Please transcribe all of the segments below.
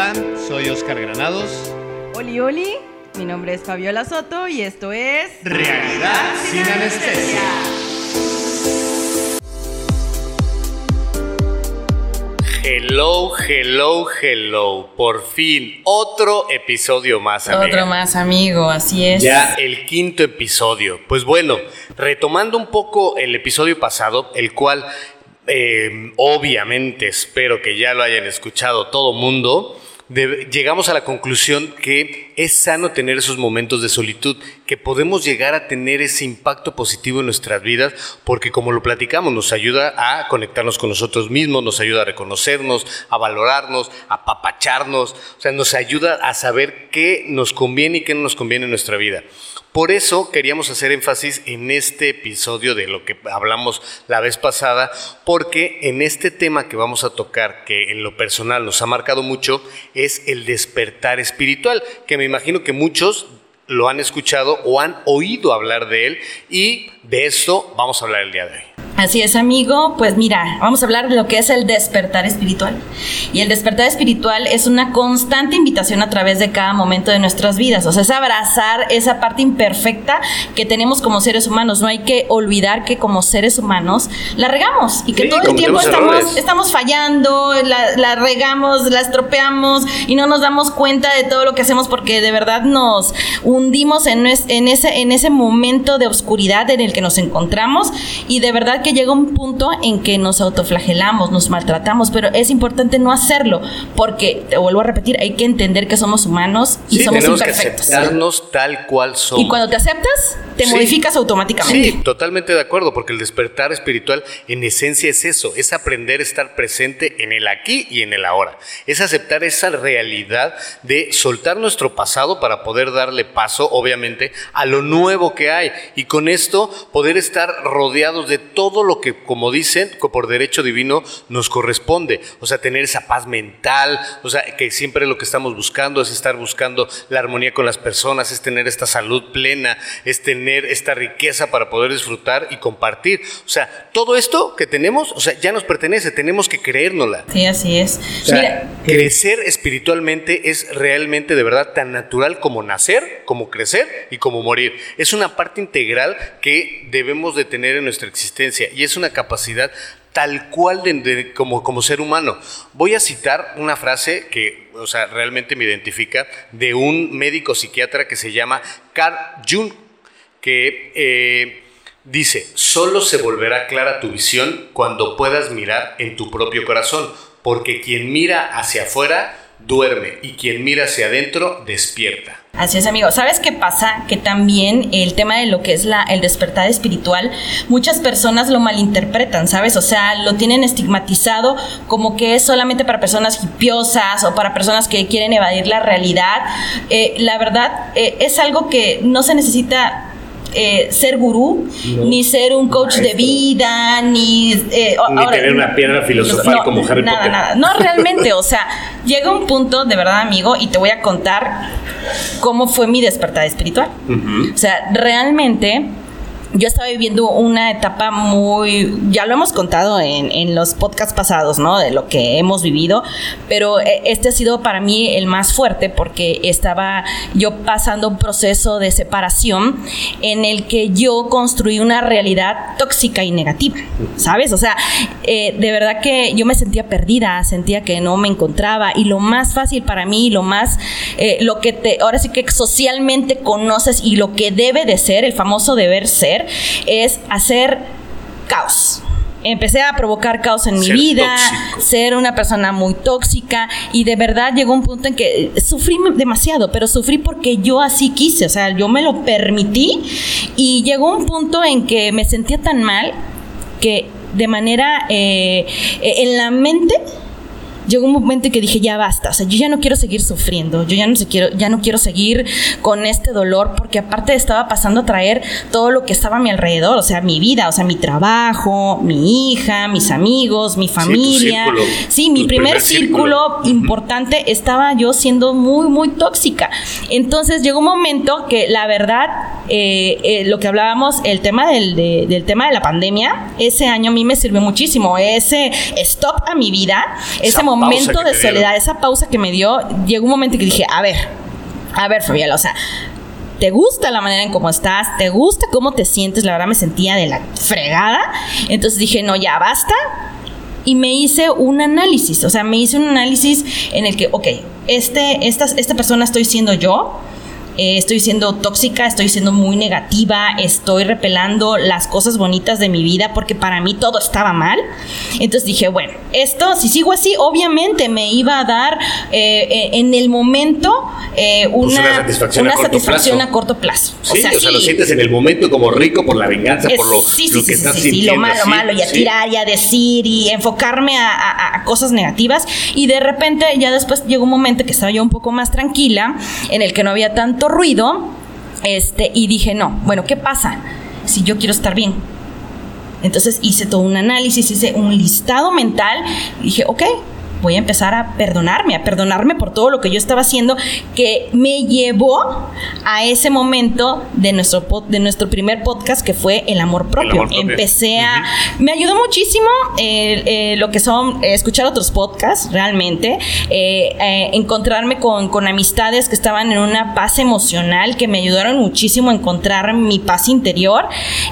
Hola, soy Oscar Granados. Oli, oli, mi nombre es Fabiola Soto y esto es... Realidad sin anestesia. Hello, hello, hello. Por fin, otro episodio más, amiga. Otro más, amigo, así es. Ya el quinto episodio. Pues bueno, retomando un poco el episodio pasado, el cual eh, obviamente espero que ya lo hayan escuchado todo mundo llegamos a la conclusión que es sano tener esos momentos de solitud, que podemos llegar a tener ese impacto positivo en nuestras vidas, porque como lo platicamos, nos ayuda a conectarnos con nosotros mismos, nos ayuda a reconocernos, a valorarnos, a papacharnos, o sea, nos ayuda a saber qué nos conviene y qué no nos conviene en nuestra vida. Por eso queríamos hacer énfasis en este episodio de lo que hablamos la vez pasada, porque en este tema que vamos a tocar, que en lo personal nos ha marcado mucho, es el despertar espiritual, que me imagino que muchos lo han escuchado o han oído hablar de él y de esto vamos a hablar el día de hoy. Así es, amigo. Pues mira, vamos a hablar de lo que es el despertar espiritual. Y el despertar espiritual es una constante invitación a través de cada momento de nuestras vidas. O sea, es abrazar esa parte imperfecta que tenemos como seres humanos. No hay que olvidar que como seres humanos la regamos y que todo el tiempo estamos, estamos, fallando, la, regamos, la estropeamos y no nos damos cuenta de todo lo que hacemos porque de verdad nos hundimos en, en, ese, en ese momento de oscuridad en el que nos encontramos y de verdad que llega un punto en que nos autoflagelamos, nos maltratamos, pero es importante no hacerlo, porque, te vuelvo a repetir, hay que entender que somos humanos y somos imperfectos. Que aceptarnos tal cual somos. Y cuando te aceptas, te modificas automáticamente. Sí, totalmente de acuerdo, porque el despertar espiritual en esencia es eso, es aprender a estar presente en el aquí y en el ahora. Es aceptar esa realidad de soltar nuestro pasado para poder darle paso, obviamente, a lo nuevo que hay. Y con esto poder estar rodeados de todo lo que, como dicen, por derecho divino nos corresponde. O sea, tener esa paz mental, o sea, que siempre lo que estamos buscando es estar buscando la armonía con las personas, es tener esta salud plena, es tener esta riqueza para poder disfrutar y compartir. O sea, todo esto que tenemos, o sea, ya nos pertenece, tenemos que creérnosla. Sí, así es. crecer espiritualmente es realmente de verdad tan natural como nacer, como crecer y como morir. Es una parte integral que debemos de tener en nuestra existencia y es una capacidad tal cual de, como, como ser humano. Voy a citar una frase que, o sea, realmente me identifica de un médico psiquiatra que se llama Carl Jung, que eh, dice, solo se volverá clara tu visión cuando puedas mirar en tu propio corazón, porque quien mira hacia afuera duerme y quien mira hacia adentro despierta. Así es, amigo. ¿Sabes qué pasa? Que también el tema de lo que es la, el despertar espiritual, muchas personas lo malinterpretan, ¿sabes? O sea, lo tienen estigmatizado como que es solamente para personas hipiosas o para personas que quieren evadir la realidad. Eh, la verdad, eh, es algo que no se necesita eh, ser gurú, ni ser un coach de vida, ni... Eh, ni tener una piedra filosofal como Harry nada, Potter. Nada, no realmente, o sea, llega un punto, de verdad amigo, y te voy a contar cómo fue mi despertar espiritual. O sea, realmente yo estaba viviendo una etapa muy, ya lo hemos contado en, en, los podcasts pasados, ¿no? De lo que hemos vivido, pero eh, este ha sido para mí el más fuerte porque estaba yo pasando un proceso de separación en el que yo construí una realidad tóxica y negativa, ¿sabes? O sea, eh, de verdad que yo me sentía perdida, sentía que no me encontraba y lo más fácil para mí, lo más, eh, lo que te, ahora sí que socialmente conoces y lo que debe de ser, el famoso deber ser, es hacer caos. Empecé a provocar caos en mi vida, ser una persona muy tóxica y de verdad llegó un punto en que sufrí demasiado, pero sufrí porque yo así quise, o sea, yo me lo permití y llegó un punto en que me sentía tan mal que de manera eh, en la mente llegó un momento en que dije, ya basta, o sea, yo ya no quiero seguir sufriendo, yo ya no, se quiero, ya no quiero seguir con este dolor, porque aparte estaba pasando a traer todo lo que estaba a mi alrededor, o sea, mi vida, o sea, mi trabajo, mi hija, mis amigos, mi familia. Sí, mi primer, círculo, importante estaba yo siendo muy, muy tóxica. Entonces llegó un momento que la verdad, eh, eh, lo que hablábamos, el tema del, del tema de la pandemia, ese año a mí me sirvió muchísimo, ese stop a mi vida, ese momento momento de soledad, esa pausa que me dio, llegó un momento que dije, a ver, a ver, Fabiola, o sea, ¿te gusta la manera en cómo estás? ¿Te gusta cómo te sientes? La verdad me sentía de la fregada. Entonces dije, no, ya basta. Y me hice un análisis, o sea, me hice un análisis en el que, ok, este, esta, esta persona estoy siendo yo, eh, estoy siendo tóxica, estoy siendo muy negativa, estoy repelando las cosas bonitas de mi vida porque para mí todo estaba mal. Entonces dije, bueno, esto, si sigo así, obviamente me iba a dar eh, eh, en el momento una, pues una, satisfacción, a, corto satisfacción a, corto plazo. Sí, o sea, lo sientes en el momento como rico por la venganza, por lo, lo que estás sintiendo. Sí, lo malo, malo, y a tirar y a decir y enfocarme a, a cosas negativas. Y de repente ya después llegó un momento que estaba yo un poco más tranquila, en el que no había tanto ruido, este, y dije, no, bueno, ¿qué pasa si yo quiero estar bien? Entonces hice todo un análisis, hice un listado mental, y dije, ok, voy a empezar a perdonarme, a perdonarme por todo lo que yo estaba haciendo que me llevó a ese momento de nuestro, de nuestro primer podcast que fue el amor propio. Empecé a... Me ayudó muchísimo eh, eh, lo que son escuchar otros podcasts, realmente, eh, encontrarme con, con amistades que estaban en una paz emocional, que me ayudaron muchísimo a encontrar mi paz interior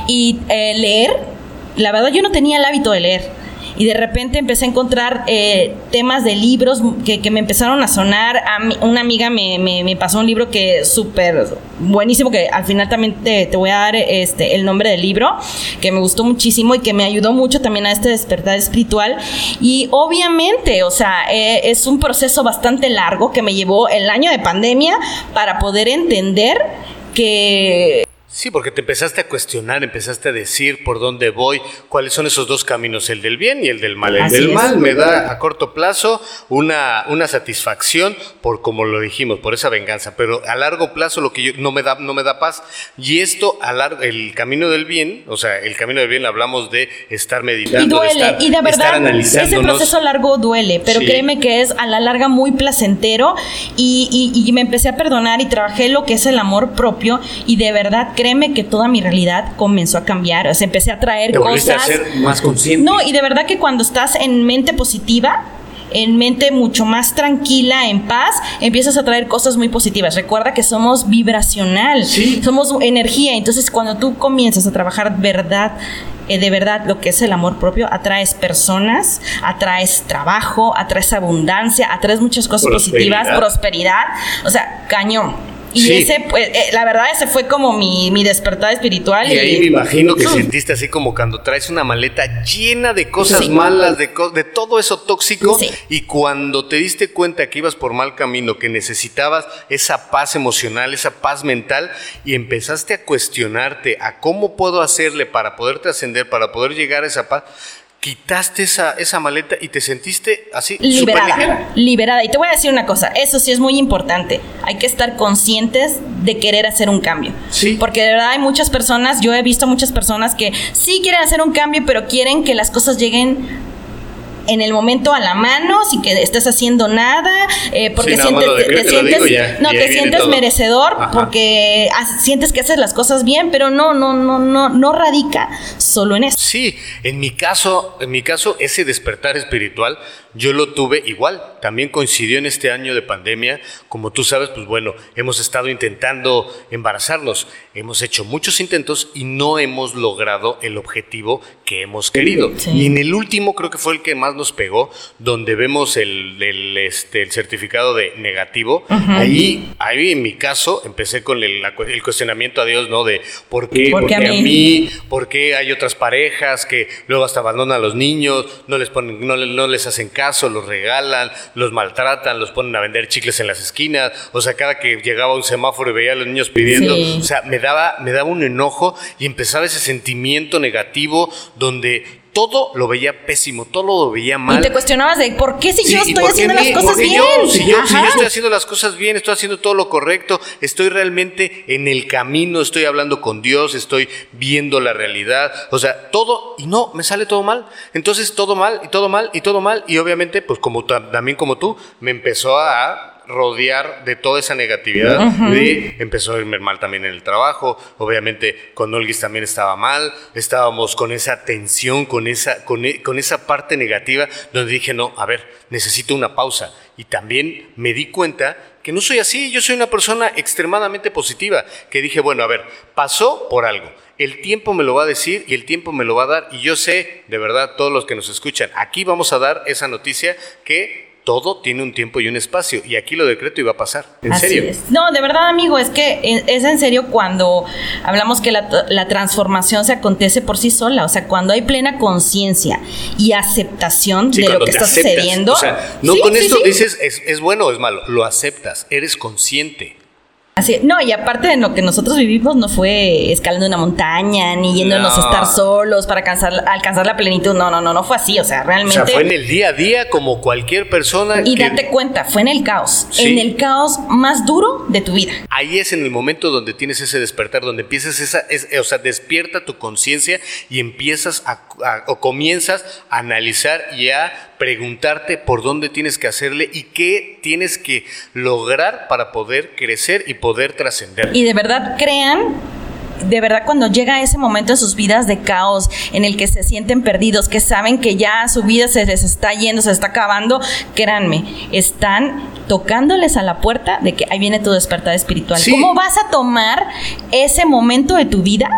y leer. La verdad yo no tenía el hábito de leer y de repente empecé a encontrar eh, temas de libros que, me empezaron a sonar. A una amiga me, pasó un libro que es súper buenísimo, que al final también te, voy a dar este, el nombre del libro, que me gustó muchísimo y que me ayudó mucho también a este despertar espiritual. Y obviamente, o sea, eh, es un proceso bastante largo que me llevó el año de pandemia para poder entender que Sí, porque te empezaste a cuestionar, empezaste a decir por dónde voy, cuáles son esos dos caminos, el del bien y el del mal. El del mal me da a corto plazo una, una satisfacción por como lo dijimos, por esa venganza, pero a largo plazo lo que yo, no me da no me da paz. Y esto a largo, el camino del bien, o sea, el camino del bien hablamos de estar meditando, y duele, de estar, y de verdad ese proceso largo duele, pero créeme que es a la larga muy placentero y, y, y me empecé a perdonar y trabajé lo que es el amor propio y de verdad créeme que toda mi realidad comenzó a cambiar. O sea, empecé a traer Te cosas. A ser más consciente. No, y de verdad que cuando estás en mente positiva, en mente mucho más tranquila, en paz, empiezas a traer cosas muy positivas. Recuerda que somos vibracional, somos energía. Entonces, cuando tú comienzas a trabajar verdad, eh, de verdad lo que es el amor propio, atraes personas, atraes trabajo, atraes abundancia, atraes muchas cosas positivas, prosperidad. O sea, cañón. Y ese, pues, eh, la verdad, ese fue como mi, mi despertar espiritual. Y, ahí me imagino que sentiste así como cuando traes una maleta llena de cosas malas, de, de todo eso tóxico, y cuando te diste cuenta que ibas por mal camino, que necesitabas esa paz emocional, esa paz mental, y empezaste a cuestionarte a cómo puedo hacerle para poder trascender, para poder llegar a esa paz quitaste esa, esa maleta y te sentiste así liberada, liberada. Y te voy a decir una cosa, eso sí es muy importante. Hay que estar conscientes de querer hacer un cambio. Sí. Porque de verdad hay muchas personas, yo he visto muchas personas que sí quieren hacer un cambio, pero quieren que las cosas lleguen en el momento a la mano sin que estés haciendo nada, eh, porque sientes, te, sientes, no, te sientes merecedor, porque sientes que haces las cosas bien, pero no, no, no, no, no radica solo en eso. Sí, en mi caso, en mi caso, ese despertar espiritual yo lo tuve igual, también coincidió en este año de pandemia, como tú sabes, pues bueno, hemos estado intentando embarazarnos, hemos hecho muchos intentos y no hemos logrado el objetivo que hemos querido. Y en el último creo que fue el que más nos pegó, donde vemos el, este, el certificado de negativo, ahí, ahí en mi caso empecé con el, el, cuestionamiento a Dios, ¿no? De por qué, ¿Por, qué a, mí? por qué hay otras parejas que luego hasta abandonan a los niños, no les, ponen, no, no les hacen caso, los regalan, los maltratan, los ponen a vender chicles en las esquinas, o sea, cada que llegaba un semáforo y veía a los niños pidiendo, o sea, me daba, me daba un enojo y empezaba ese sentimiento negativo donde todo lo veía pésimo, todo lo veía mal. Y te cuestionabas de por qué si yo estoy haciendo las cosas bien. si, yo, estoy haciendo las cosas bien, estoy haciendo todo lo correcto, estoy realmente en el camino, estoy hablando con Dios, estoy viendo la realidad, o sea, todo, y no, me sale todo mal. Entonces todo mal, y todo mal, y todo mal, y obviamente, pues como también como tú, me empezó a rodear de toda esa negatividad. de, empezó a irme mal también en el trabajo. Obviamente con Olguis también estaba mal. Estábamos con esa tensión, con esa, con, e, con esa parte negativa donde dije, no, a ver, necesito una pausa. Y también me di cuenta que no soy así. Yo soy una persona extremadamente positiva. Que dije, bueno, a ver, pasó por algo el tiempo me lo va a decir y el tiempo me lo va a dar. Y yo sé, de verdad, todos los que nos escuchan, aquí vamos a dar esa noticia que todo tiene un tiempo y un espacio. Y aquí lo decreto y va a pasar. En serio. No, de verdad, amigo, es que es en serio cuando hablamos que la, transformación se acontece por sí sola. O sea, cuando hay plena conciencia y aceptación de lo que está sucediendo. O sea, no con esto dices es, es bueno o es malo. Lo aceptas, eres consciente no, y aparte de lo que nosotros vivimos no fue escalando una montaña, ni yéndonos a estar solos para alcanzar, alcanzar la plenitud. No, no, no, no fue así. O sea, realmente. O sea, fue en el día a día como cualquier persona. Y date cuenta, fue en el caos. En el caos más duro de tu vida. Ahí es en el momento donde tienes ese despertar, donde empiezas esa. o sea, despierta tu conciencia y empiezas a, o comienzas a analizar y a preguntarte por dónde tienes que hacerle y qué tienes que lograr para poder crecer y poder trascender. Y de verdad crean de verdad cuando llega ese momento en sus vidas de caos, en el que se sienten perdidos, que saben que ya su vida se les está yendo, se está acabando, créanme, están tocándoles a la puerta de que ahí viene tu despertar espiritual. ¿Cómo vas a tomar ese momento de tu vida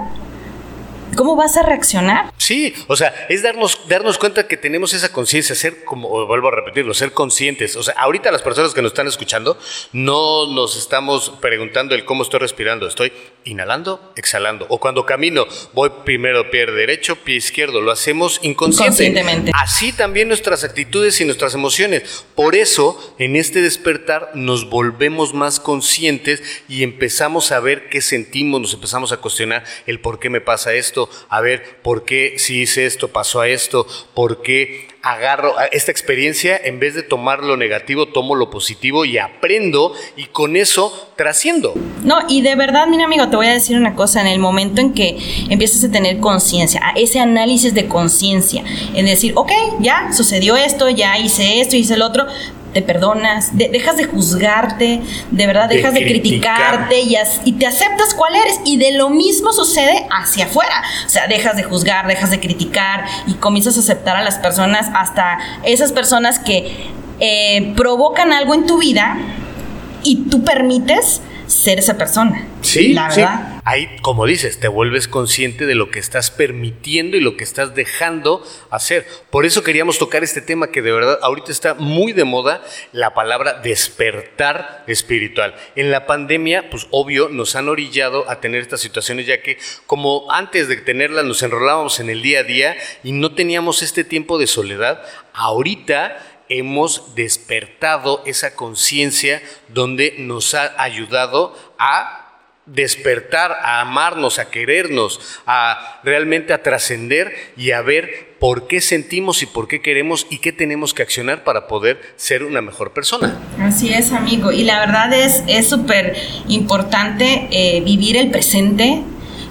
¿Cómo vas a reaccionar? Sí, o sea, es darnos, darnos cuenta que tenemos esa conciencia, ser como, vuelvo a repetirlo, ser conscientes. O sea, ahorita las personas que nos están escuchando no nos estamos preguntando el cómo estoy respirando, estoy inhalando, exhalando. O cuando camino, voy primero pie derecho, pie izquierdo, lo hacemos inconscientemente. Así también nuestras actitudes y nuestras emociones. Por eso, en este despertar nos volvemos más conscientes y empezamos a ver qué sentimos, nos empezamos a cuestionar el por qué me pasa esto a ver por qué si hice esto pasó a esto, por qué agarro esta experiencia, en vez de tomar lo negativo, tomo lo positivo y aprendo y con eso trasciendo. No, y de verdad, mira amigo, te voy a decir una cosa, en el momento en que empiezas a tener conciencia, ese análisis de conciencia, en decir, ok, ya sucedió esto, ya hice esto, hice el otro, te perdonas, dejas de juzgarte, de verdad dejas de, criticarte y, y, te aceptas cuál eres. Y de lo mismo sucede hacia afuera. O sea, dejas de juzgar, dejas de criticar y comienzas a aceptar a las personas, hasta esas personas que eh, provocan algo en tu vida y tú permites ser esa persona. Sí, la verdad. Sí. Ahí, como dices, te vuelves consciente de lo que estás permitiendo y lo que estás dejando hacer. Por eso queríamos tocar este tema que de verdad ahorita está muy de moda, la palabra despertar espiritual. En la pandemia, pues obvio, nos han orillado a tener estas situaciones, ya que como antes de tenerlas nos enrolábamos en el día a día y no teníamos este tiempo de soledad, ahorita hemos despertado esa conciencia donde nos ha ayudado a despertar, a amarnos, a querernos, a realmente a trascender y a ver por qué sentimos y por qué queremos y qué tenemos que accionar para poder ser una mejor persona. Así es, amigo. Y la verdad es súper importante eh, vivir el presente,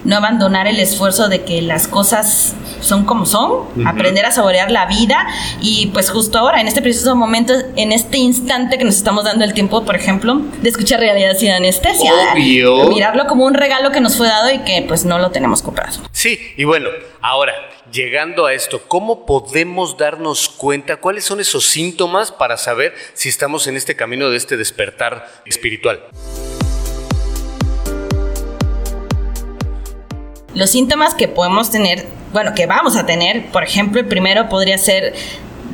no abandonar el esfuerzo de que las cosas son como son, aprender a saborear la vida y pues justo ahora, en este preciso momento, en este instante que nos estamos dando el tiempo, por ejemplo, de escuchar realidad sin anestesia. Obvio. Mirarlo como un regalo que nos fue dado y que pues no lo tenemos comprado. Sí, y bueno, ahora, llegando a esto, ¿cómo podemos darnos cuenta cuáles son esos síntomas para saber si estamos en este camino de este despertar espiritual? Los síntomas que podemos tener, bueno, que vamos a tener, por ejemplo, el primero podría ser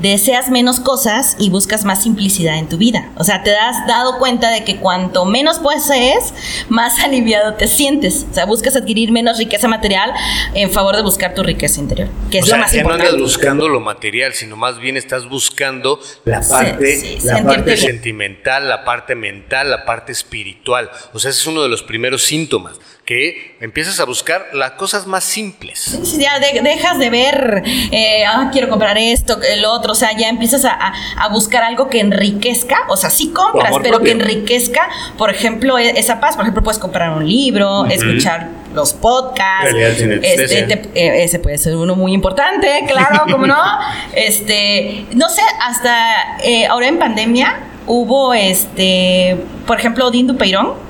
deseas menos cosas y buscas más simplicidad en tu vida. O sea, te has dado cuenta de que cuanto menos posees, más aliviado te sientes. O sea, buscas adquirir menos riqueza material en favor de buscar tu riqueza interior, que es lo más importante. no andas buscando lo material, sino más bien estás buscando la parte, la parte sentimental, la parte mental, la parte espiritual. O sea, ese es uno de los primeros síntomas que empiezas a buscar las cosas más simples. ya dejas de ver, eh, ah, quiero comprar esto, el otro, o sea, ya empiezas a, buscar algo que enriquezca, o sea, sí compras, pero que enriquezca, por ejemplo, e, esa paz, por ejemplo, puedes comprar un libro, escuchar los podcasts, este, eh, ese puede ser uno muy importante, claro, como no, este, no sé, hasta eh, ahora en pandemia, hubo este, por ejemplo, Odín Dupeirón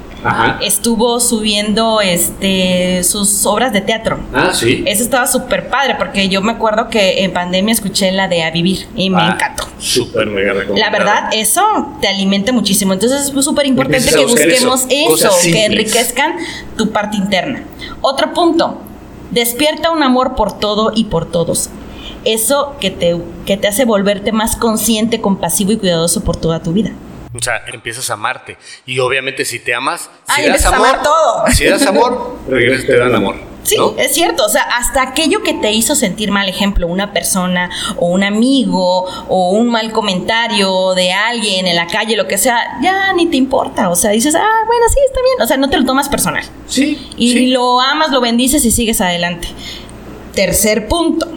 estuvo subiendo este sus obras de teatro. Ah, sí. Eso estaba súper padre porque yo me acuerdo que en pandemia escuché la de A Vivir y me ah, encantó. Súper mega La verdad, eso te alimenta muchísimo. Entonces es súper importante que busquemos eso, que enriquezcan tu parte interna. Otro punto, despierta un amor por todo y por todos eso que te, que te hace volverte más consciente, compasivo y cuidadoso por toda tu vida. O sea, empiezas a amarte. Y obviamente si te amas, si das amor, amar todo. Si das amor, regresas te dan amor. Sí, es cierto. O sea, hasta aquello que te hizo sentir mal, ejemplo, una persona o un amigo o un mal comentario de alguien en la calle, lo que sea, ya ni te importa. O sea, dices, ah, bueno, sí, está bien. O sea, no te lo tomas personal. Sí. Y lo amas, lo bendices y sigues adelante. Tercer punto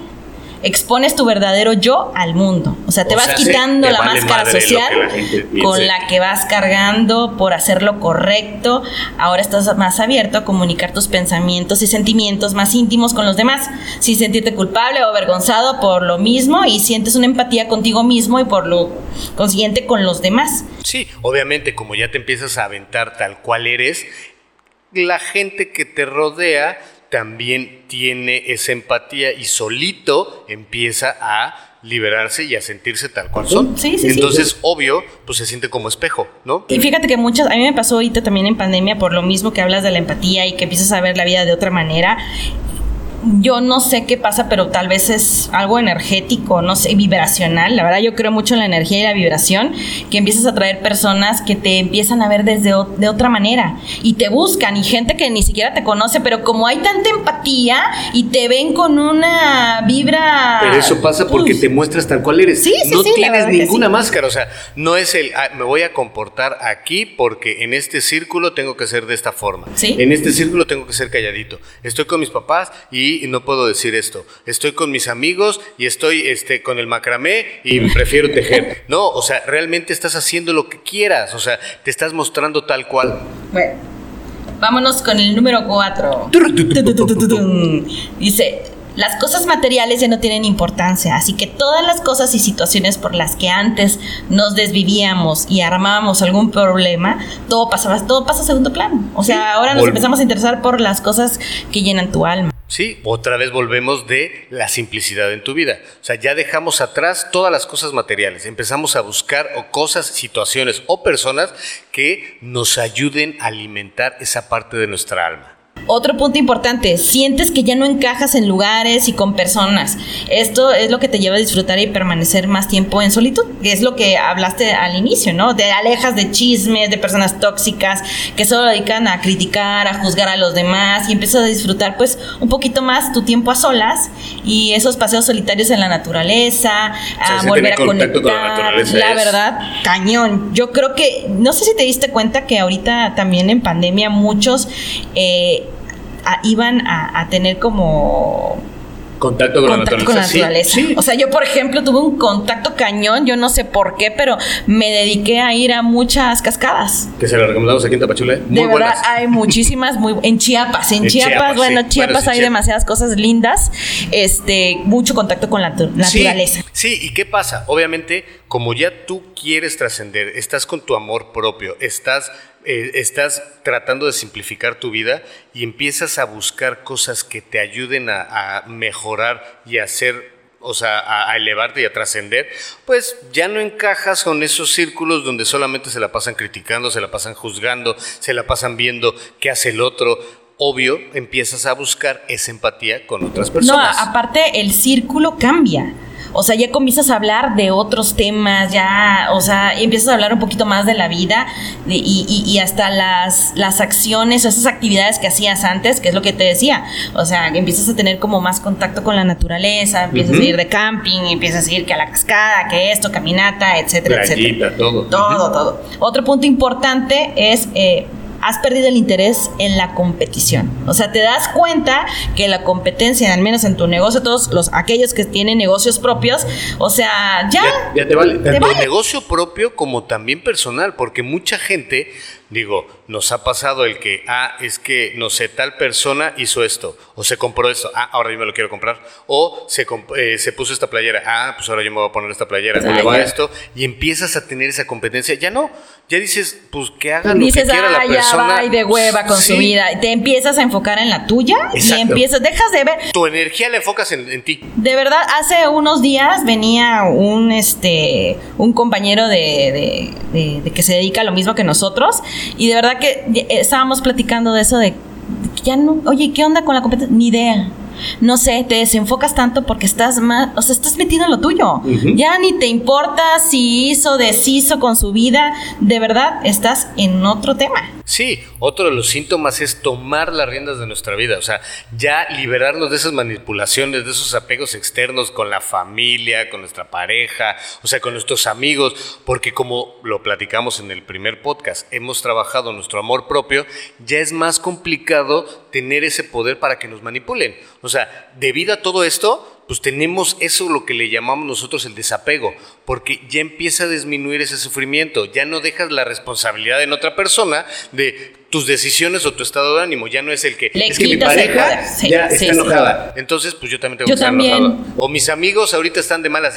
expones tu verdadero yo al mundo. O sea, te vas quitando la máscara social con la que vas cargando por hacer lo correcto. Ahora estás más abierto a comunicar tus pensamientos y sentimientos más íntimos con los demás, sin sentirte culpable o avergonzado por lo mismo y sientes una empatía contigo mismo y por lo consiguiente con los demás. Sí, obviamente como ya te empiezas a aventar tal cual eres, la gente que te rodea también tiene esa empatía y solito empieza a liberarse y a sentirse tal cual son. Sí, sí, Entonces, obvio, pues se siente como espejo, ¿no? Y fíjate que muchas, a mí me pasó ahorita también en pandemia por lo mismo que hablas de la empatía y que empiezas a ver la vida de otra manera yo no sé qué pasa, pero tal vez es algo energético, no sé, vibracional. La verdad, yo creo mucho en la energía y la vibración, que empiezas a traer personas que te empiezan a ver desde de otra manera y te buscan y gente que ni siquiera te conoce, pero como hay tanta empatía y te ven con una vibra. Pero eso pasa porque te muestras tal cual eres. Sí, sí, no tienes ninguna máscara, o sea, no es el ah, me voy a comportar aquí porque en este círculo tengo que ser de esta forma. ¿Sí? En este círculo tengo que ser calladito. Estoy con mis papás y y no puedo decir esto. Estoy con mis amigos y estoy este, con el macramé y prefiero tejer. No, o sea, realmente estás haciendo lo que quieras, o sea, te estás mostrando tal cual. Bueno, vámonos con el número 4. Dice, las cosas materiales ya no tienen importancia, así que todas las cosas y situaciones por las que antes nos desvivíamos y armábamos algún problema, todo pasaba, todo pasa a segundo plano. O sea, ahora nos empezamos a interesar por las cosas que llenan tu alma. Sí, otra vez volvemos de la simplicidad en tu vida. O sea, ya dejamos atrás todas las cosas materiales. Empezamos a buscar o cosas, situaciones o personas que nos ayuden a alimentar esa parte de nuestra alma. Otro punto importante, sientes que ya no encajas en lugares y con personas. Esto es lo que te lleva a disfrutar y permanecer más tiempo en solitud, que es lo que hablaste al inicio, ¿no? Te alejas de chismes, de personas tóxicas que solo dedican a criticar, a juzgar a los demás y empiezas a disfrutar pues un poquito más tu tiempo a solas y esos paseos solitarios en la naturaleza, a volver a conectar. la, verdad, cañón. Yo creo que, no sé si te diste cuenta que ahorita también en pandemia muchos... Eh, iban a, tener como Contacto con la naturaleza. O sea, yo, por ejemplo, tuve un contacto cañón, yo no sé por qué, pero me dediqué a ir a muchas cascadas. Que se las recomendamos aquí en Tapachula. ¿eh? Muy de verdad, hay muchísimas, muy, en Chiapas. En, Chiapas, bueno, Chiapas hay demasiadas cosas lindas. Este, mucho contacto con la naturaleza. Sí, ¿y qué pasa? Obviamente, como ya tú quieres trascender, estás con tu amor propio, estás eh, estás tratando de simplificar tu vida y empiezas a buscar cosas que te ayuden a, mejorar y a hacer o sea, a, elevarte y a trascender, pues ya no encajas con esos círculos donde solamente se la pasan criticando, se la pasan juzgando, se la pasan viendo qué hace el otro. Obvio, empiezas a buscar esa empatía con otras personas. No, aparte el círculo cambia. O sea, ya comienzas a hablar de otros temas, ya, o sea, empiezas a hablar un poquito más de la vida y, hasta las, las acciones o esas actividades que hacías antes, que es lo que te decía. O sea, empiezas a tener como más contacto con la naturaleza, empiezas a ir de camping, empiezas a ir que a la cascada, que esto, caminata, etcétera, etcétera. Todo. Todo, todo. Otro punto importante es eh, has perdido el interés en la competición. O sea, te das cuenta que la competencia, al menos en tu negocio, todos los aquellos que tienen negocios propios, o sea, ya. Ya, te vale. Tanto negocio propio como también personal, porque mucha gente Digo, nos ha pasado el que, ah, es que, no sé, tal persona hizo esto, o se compró esto, ah, ahora yo me lo quiero comprar, o se, eh, se puso esta playera, ah, pues ahora yo me voy a poner esta playera, o le va esto, y empiezas a tener esa competencia. Ya no, ya dices, pues que haga lo que quiera la persona. Ya va y de hueva con su vida. Te empiezas a enfocar en la tuya y empiezas, dejas de ver. Tu energía la enfocas en, ti. De verdad, hace unos días venía un este un compañero de, de, que se dedica a lo mismo que nosotros y de verdad que estábamos platicando de eso de ya no, oye, ¿qué onda con la competencia? Ni idea no sé, te desenfocas tanto porque estás más, o sea, estás metido en lo tuyo. Ya ni te importa si hizo, deshizo con su vida, de verdad estás en otro tema. Sí, otro de los síntomas es tomar las riendas de nuestra vida, o sea, ya liberarnos de esas manipulaciones, de esos apegos externos con la familia, con nuestra pareja, o sea, con nuestros amigos, porque como lo platicamos en el primer podcast, hemos trabajado nuestro amor propio, ya es más complicado tener ese poder para que nos manipulen. O sea, debido a todo esto, pues tenemos eso lo que le llamamos nosotros el desapego, porque ya empieza a disminuir ese sufrimiento, ya no dejas la responsabilidad en otra persona de tus decisiones o tu estado de ánimo, ya no es el que es que mi pareja ya está enojada. Entonces, pues yo también tengo que estar enojado. O mis amigos ahorita están de malas,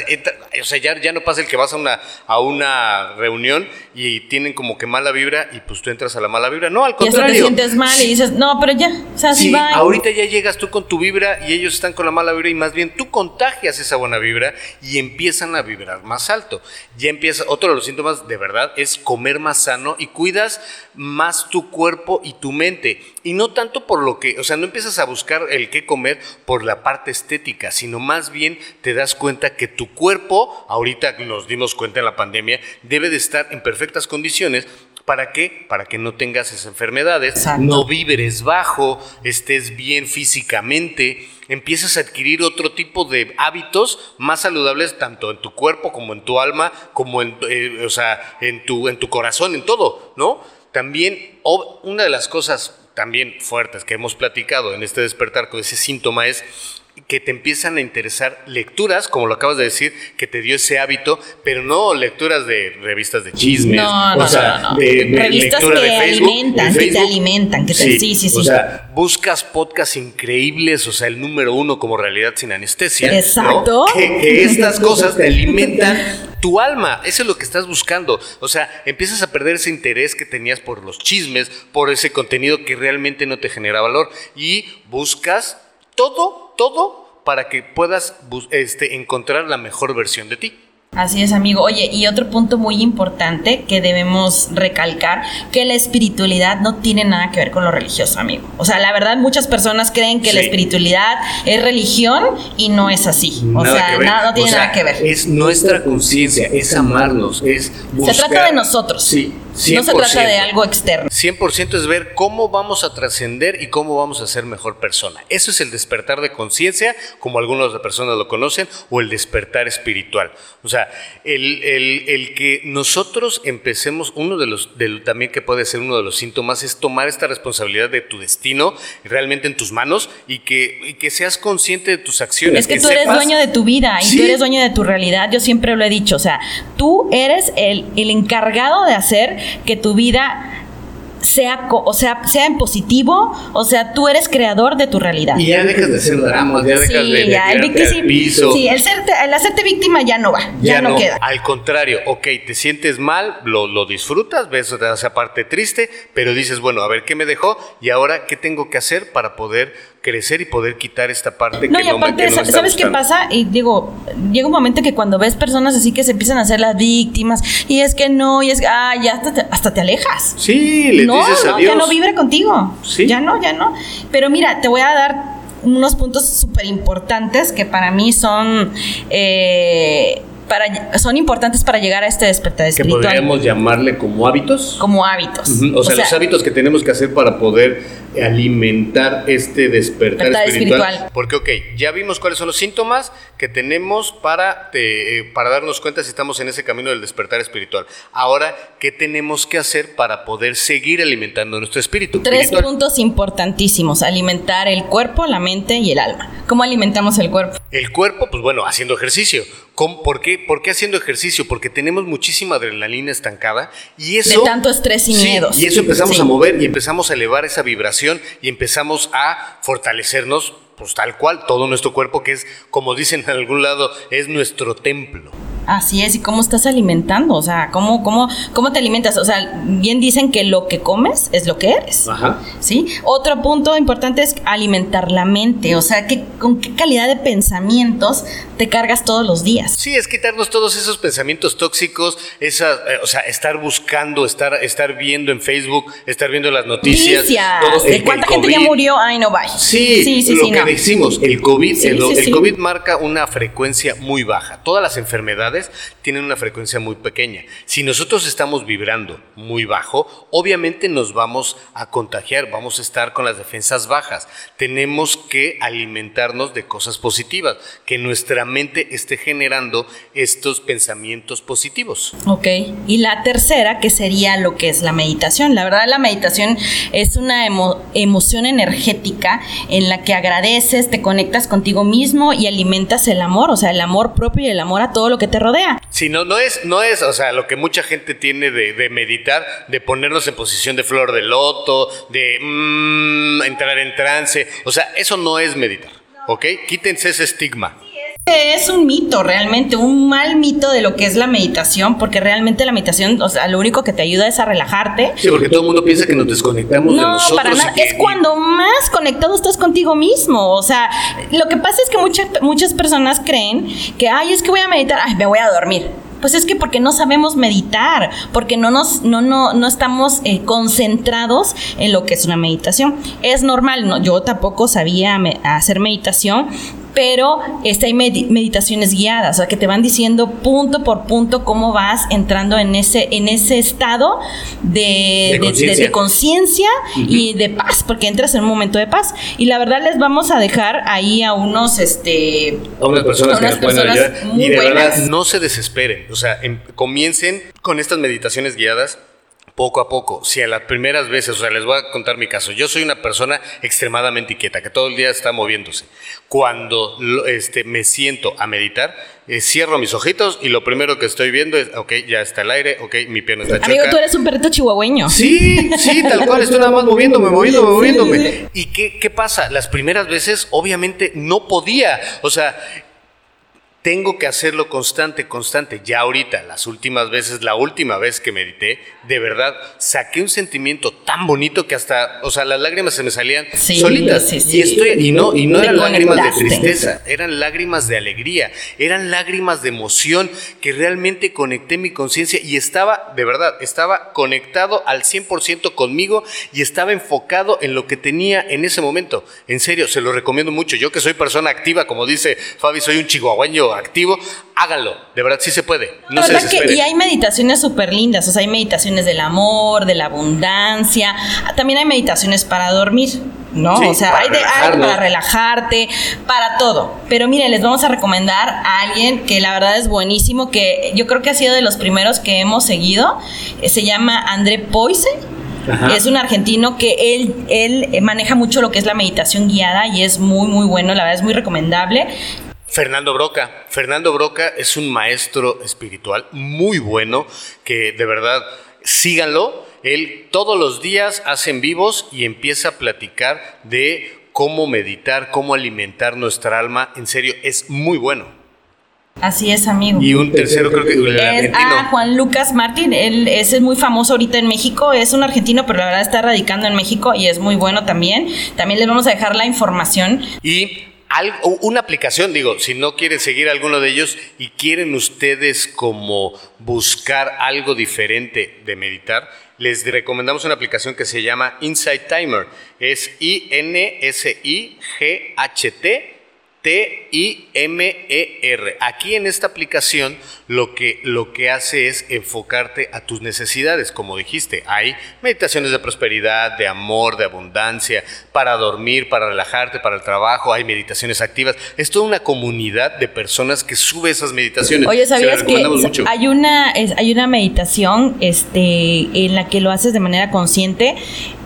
o sea, ya, ya no pasa el que vas a una a una reunión y tienen como que mala vibra y pues tú entras a la mala vibra. No, al contrario. Y te sientes mal y dices, "No, pero ya, o sea, sí, va." Ahorita ya llegas tú con tu vibra y ellos están con la mala vibra y más bien tú contagias esa buena vibra y empiezan a vibrar más alto. Ya empieza otro de los síntomas de verdad es comer más sano y cuidas más tu cuerpo y tu mente. Y no tanto por lo que, o sea, no empiezas a buscar el qué comer por la parte estética, sino más bien te das cuenta que tu cuerpo, ahorita nos dimos cuenta en la pandemia, debe de estar en perfectas condiciones ¿Para qué? Para que no tengas esas enfermedades, no vibres bajo, estés bien físicamente, empiezas a adquirir otro tipo de hábitos más saludables tanto en tu cuerpo como en tu alma, como en, eh, o sea, en, tu, en tu corazón, en todo, ¿no? También, una de las cosas también fuertes que hemos platicado en este despertar con ese síntoma es que te empiezan a interesar lecturas, como lo acabas de decir, que te dio ese hábito, pero no lecturas de revistas de chismes, no, no, o sea, de, revistas que de alimentan, que te alimentan, que te, sí, sí, sí, sí. O sea, buscas podcasts increíbles, o sea, el número uno como realidad sin anestesia. Exacto. Que, estas cosas te alimentan tu alma, eso es lo que estás buscando. O sea, empiezas a perder ese interés que tenías por los chismes, por ese contenido que realmente no te genera valor y buscas todo, todo para que puedas este, encontrar la mejor versión de ti. Así es, amigo. Oye, y otro punto muy importante que debemos recalcar, que la espiritualidad no tiene nada que ver con lo religioso, amigo. O sea, la verdad, muchas personas creen que la espiritualidad es religión y no es así. O sea, nada, no tiene nada que ver. Es nuestra conciencia, es amarnos, es Se trata de nosotros. Sí, no se trata de algo externo. 100% es ver cómo vamos a trascender y cómo vamos a ser mejor persona. Eso es el despertar de conciencia, como algunas personas lo conocen, o el despertar espiritual. O sea, el, el, que nosotros empecemos, uno de los, también que puede ser uno de los síntomas, es tomar esta responsabilidad de tu destino realmente en tus manos y que, que seas consciente de tus acciones. Es que, tú eres dueño de tu vida y tú eres dueño de tu realidad. Yo siempre lo he dicho. O sea, tú eres el, el encargado de hacer que tu vida sea, o sea, sea en positivo, o sea, tú eres creador de tu realidad. Y ya dejas de ser drama, ya dejas de, ya, el piso. Sí, el, hacerte víctima ya no va, ya, no, queda. Al contrario, ok, te sientes mal, lo, lo disfrutas, ves esa parte triste, pero dices, bueno, a ver qué me dejó y ahora qué tengo que hacer para poder crecer y poder quitar esta parte no, que y aparte, ¿sabes qué pasa? Y digo, llega un momento que cuando ves personas así que se empiezan a hacer las víctimas y es que no, y es que, ah, ya hasta te, hasta te alejas. Sí, le no, dices no, ya no vibre contigo. Sí. Ya no, ya no. Pero mira, te voy a dar unos puntos súper importantes que para mí son... Eh, para, son importantes para llegar a este despertar espiritual. Que podríamos llamarle como hábitos. Como hábitos. o, sea, los hábitos que tenemos que hacer para poder alimentar este despertar, espiritual. Porque, ok, ya vimos cuáles son los síntomas que tenemos para, eh, para darnos cuenta si estamos en ese camino del despertar espiritual. Ahora, ¿qué tenemos que hacer para poder seguir alimentando nuestro espíritu? Tres puntos importantísimos, alimentar el cuerpo, la mente y el alma. ¿Cómo alimentamos el cuerpo? El cuerpo, pues bueno, haciendo ejercicio. Por, qué, ¿Por qué haciendo ejercicio? Porque tenemos muchísima adrenalina estancada y eso... De tanto estrés y miedos. Y eso empezamos a mover y empezamos a elevar esa vibración y empezamos a fortalecernos pues tal cual, todo nuestro cuerpo que es, como dicen en algún lado, es nuestro templo. Así es, ¿y cómo estás alimentando? O sea, ¿cómo, cómo, cómo te alimentas? O sea, bien dicen que lo que comes es lo que eres. Ajá. ¿Sí? Otro punto importante es alimentar la mente. O sea, ¿qué, ¿con qué calidad de pensamientos te cargas todos los días? Sí, es quitarnos todos esos pensamientos tóxicos, esa, eh, o sea, estar buscando, estar, estar viendo en Facebook, estar viendo las noticias. ¿De cuánta gente ya murió? Ay, no, vaya. Sí, sí, sí. Lo que decimos, el COVID, el COVID marca una frecuencia muy baja. Todas las enfermedades tienen una frecuencia muy pequeña. Si nosotros estamos vibrando muy bajo, obviamente nos vamos a contagiar, vamos a estar con las defensas bajas. Tenemos que alimentarnos de cosas positivas, que nuestra mente esté generando estos pensamientos positivos. Ok, y la tercera, que sería lo que es la meditación. La verdad, la meditación es una emoción energética en la que agradeces, te conectas contigo mismo y alimentas el amor, o sea, el amor propio y el amor a todo lo que te rodea. Sí, no, no es, no es, o sea, lo que mucha gente tiene de, meditar, de ponernos en posición de flor de loto, de mm, entrar en trance. O sea, eso no es meditar, ¿ok? Quítense ese estigma. Es un mito, realmente, un mal mito de lo que es la meditación, porque realmente la meditación, o sea, lo único que te ayuda es a relajarte. Sí, porque todo el mundo piensa que nos desconectamos de nosotros. para nada. Es cuando más conectado estás contigo mismo. O sea, lo que pasa es que muchas muchas personas creen que, ay, es que voy a meditar, ay, me voy a dormir. Pues es que porque no sabemos meditar, porque no nos, no, no, no estamos eh, concentrados en lo que es una meditación. Es normal, no, yo tampoco sabía hacer meditación, pero este, hay meditaciones guiadas, o sea, que te van diciendo punto por punto cómo vas entrando en ese, en ese estado de, conciencia. y de paz, porque entras en un momento de paz. Y la verdad les vamos a dejar ahí a unos, este, a unas personas, que nos pueden ayudar. Y de verdad, no se desesperen, o sea, em, comiencen con estas meditaciones guiadas poco a poco. Si a las primeras veces, o sea, les voy a contar mi caso. Yo soy una persona extremadamente inquieta, que todo el día está moviéndose. Cuando este, me siento a meditar, eh, cierro mis ojitos y lo primero que estoy viendo es, ok, ya está el aire, ok, mi pierna está Amigo, tú eres un perrito chihuahueño. Sí, sí, tal cual, estoy nada más moviéndome, moviéndome, moviéndome. ¿Y qué, qué pasa? Las primeras veces, obviamente, no podía. O sea, tengo que hacerlo constante, constante. Ya ahorita, las últimas veces, la última vez que medité, de verdad, saqué un sentimiento tan bonito que hasta, o sea, las lágrimas se me salían solitas. y, estoy, y no, y no eran lágrimas de tristeza, eran lágrimas de alegría, eran lágrimas de emoción que realmente conecté mi conciencia y estaba, de verdad, estaba conectado al 100% conmigo y estaba enfocado en lo que tenía en ese momento. En serio, se lo recomiendo mucho. Yo que soy persona activa, como dice Fabi, soy un chihuahueño activo, háganlo. De verdad, sí se puede. No se y hay meditaciones súper lindas. O sea, hay meditaciones del amor, de la abundancia. También hay meditaciones para dormir. ¿no? o sea, hay, de, para relajarte, para todo. Pero mire, les vamos a recomendar a alguien que la verdad es buenísimo, que yo creo que ha sido de los primeros que hemos seguido. Eh, se llama André Poise. Es un argentino que él, él maneja mucho lo que es la meditación guiada y es muy, muy bueno, la verdad es muy recomendable. Fernando Broca. Fernando Broca es un maestro espiritual muy bueno que de verdad síganlo. Él todos los días hace en vivos y empieza a platicar de cómo meditar, cómo alimentar nuestra alma. En serio, es muy bueno. Así es, amigo. Y un tercero creo que el argentino. Ah, Juan Lucas Martín, él es muy famoso ahorita en México, es un argentino, pero la verdad está radicando en México y es muy bueno también. También les vamos a dejar la información. Y una aplicación, digo, si no quieren seguir alguno de ellos y quieren ustedes como buscar algo diferente de meditar, les recomendamos una aplicación que se llama Insight Timer. Es I-N-S-I-G-H-T T-I-M-E-R. Aquí en esta aplicación lo que, lo que hace es enfocarte a tus necesidades. Como dijiste, hay meditaciones de prosperidad, de amor, de abundancia, para dormir, para relajarte, para el trabajo, hay meditaciones activas. Es toda una comunidad de personas que sube esas meditaciones. Oye, ¿sabías que hay una, hay una meditación este, en la que lo haces de manera consciente?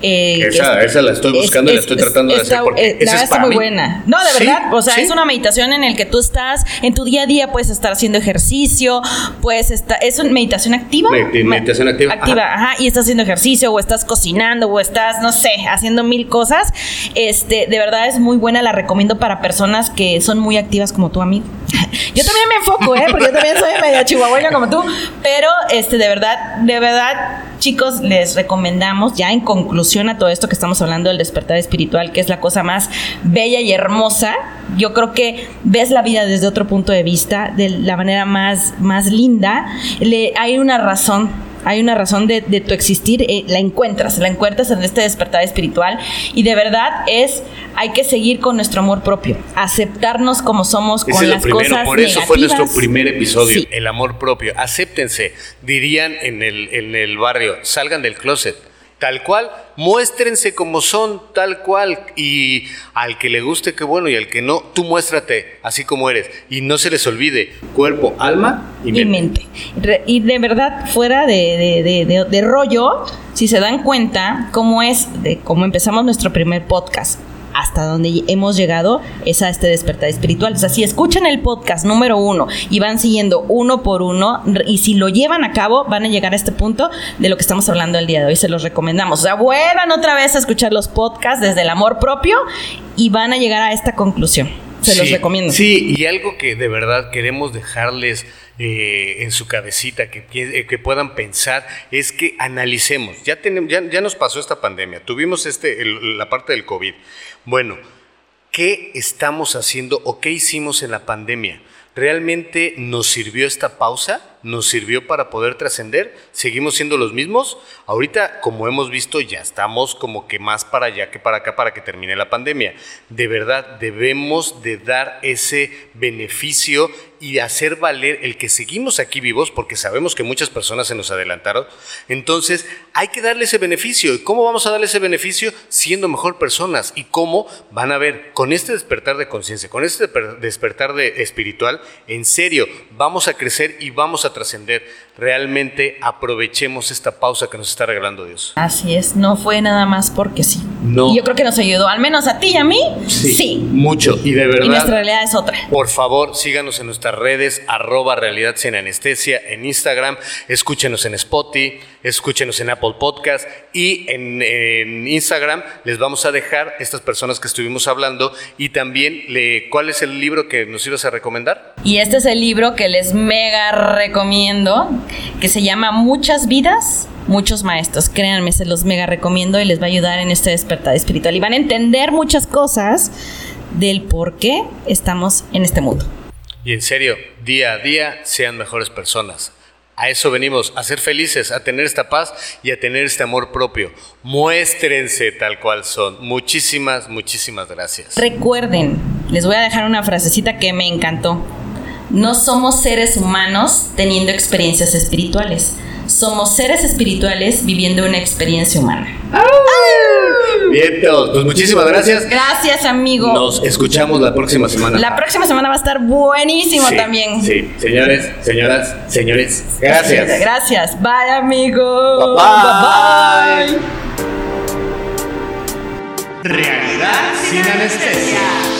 Eh, esa, esa, la estoy buscando y la estoy tratando de hacer porque eh, esa es muy buena. No, de verdad, o sea, es una meditación en el que tú estás en tu día a día puedes estar haciendo ejercicio, pues está es una meditación activa. meditación activa. Activa, ajá. y estás haciendo ejercicio o estás cocinando o estás no sé, haciendo mil cosas. Este, de verdad es muy buena, la recomiendo para personas que son muy activas como tú, amigo. Yo también me enfoco, ¿eh? Porque yo también soy media chihuahueña como tú, pero este de verdad, de verdad chicos, les recomendamos ya en conclusión a todo esto que estamos hablando del despertar espiritual, que es la cosa más bella y hermosa. Yo creo que ves la vida desde otro punto de vista, de la manera más, más linda. Le, hay una razón hay una razón de, tu existir, eh, la encuentras, la encuentras en este despertar espiritual y de verdad es, hay que seguir con nuestro amor propio, aceptarnos como somos con las cosas Por eso fue nuestro primer episodio, el amor propio, acéptense, dirían en el, en el barrio, salgan del closet tal cual, muéstrense como son, tal cual, y al que le guste, qué bueno, y al que no, tú muéstrate así como eres, y no se les olvide, cuerpo, alma y mente. Y, de verdad, fuera de, de, rollo, si se dan cuenta cómo es, de cómo empezamos nuestro primer podcast, hasta donde hemos llegado es a este despertar espiritual. O sea, si escuchan el podcast número uno y van siguiendo uno por uno, y si lo llevan a cabo, van a llegar a este punto de lo que estamos hablando el día de hoy. Se los recomendamos. O sea, vuelvan otra vez a escuchar los podcasts desde el amor propio y van a llegar a esta conclusión. Se los recomiendo. Sí, y algo que de verdad queremos dejarles eh, en su cabecita, que, eh, que, puedan pensar, es que analicemos. Ya, tenemos, ya, ya nos pasó esta pandemia, tuvimos este, la parte del COVID. Bueno, ¿qué estamos haciendo o qué hicimos en la pandemia? ¿Realmente nos sirvió esta pausa? Nos sirvió para poder trascender. Seguimos siendo los mismos. Ahorita, como hemos visto, ya estamos como que más para allá que para acá para que termine la pandemia. De verdad, debemos de dar ese beneficio y hacer valer el que seguimos aquí vivos, porque sabemos que muchas personas se nos adelantaron. Entonces, hay que darle ese beneficio. ¿Y cómo vamos a darle ese beneficio? Siendo mejor personas. ¿Y cómo van a ver con este despertar de conciencia, con este despertar de espiritual? En serio, vamos a crecer y vamos a trascender, realmente aprovechemos esta pausa que nos está regalando Dios. Así es, no fue nada más porque sí. No. Y yo creo que nos ayudó, al menos a ti y a mí. Sí. Mucho. Y de verdad. Y nuestra realidad es otra. Por favor, síganos en nuestras redes, arroba realidad sin anestesia, en Instagram, escúchenos en Spotify, escúchenos en Apple Podcast y en, Instagram les vamos a dejar estas personas que estuvimos hablando y también le, cuál es el libro que nos ibas a recomendar. Y este es el libro que les mega recomiendo que se llama Muchas vidas, muchos maestros. Créanme, se los mega recomiendo y les va a ayudar en este despertar espiritual. Y van a entender muchas cosas del por qué estamos en este mundo. Y en serio, día a día sean mejores personas. A eso venimos, a ser felices, a tener esta paz y a tener este amor propio. Muéstrense tal cual son. Muchísimas, muchísimas gracias. Recuerden, les voy a dejar una frasecita que me encantó. No somos seres humanos teniendo experiencias espirituales. Somos seres espirituales viviendo una experiencia humana. Bien, pues muchísimas gracias. Gracias, amigo. Nos escuchamos la próxima semana. La próxima semana va a estar buenísimo también. Sí, señores, señoras, señores. Gracias. Gracias. Bye, amigo. bye. bye. Realidad sin anestesia.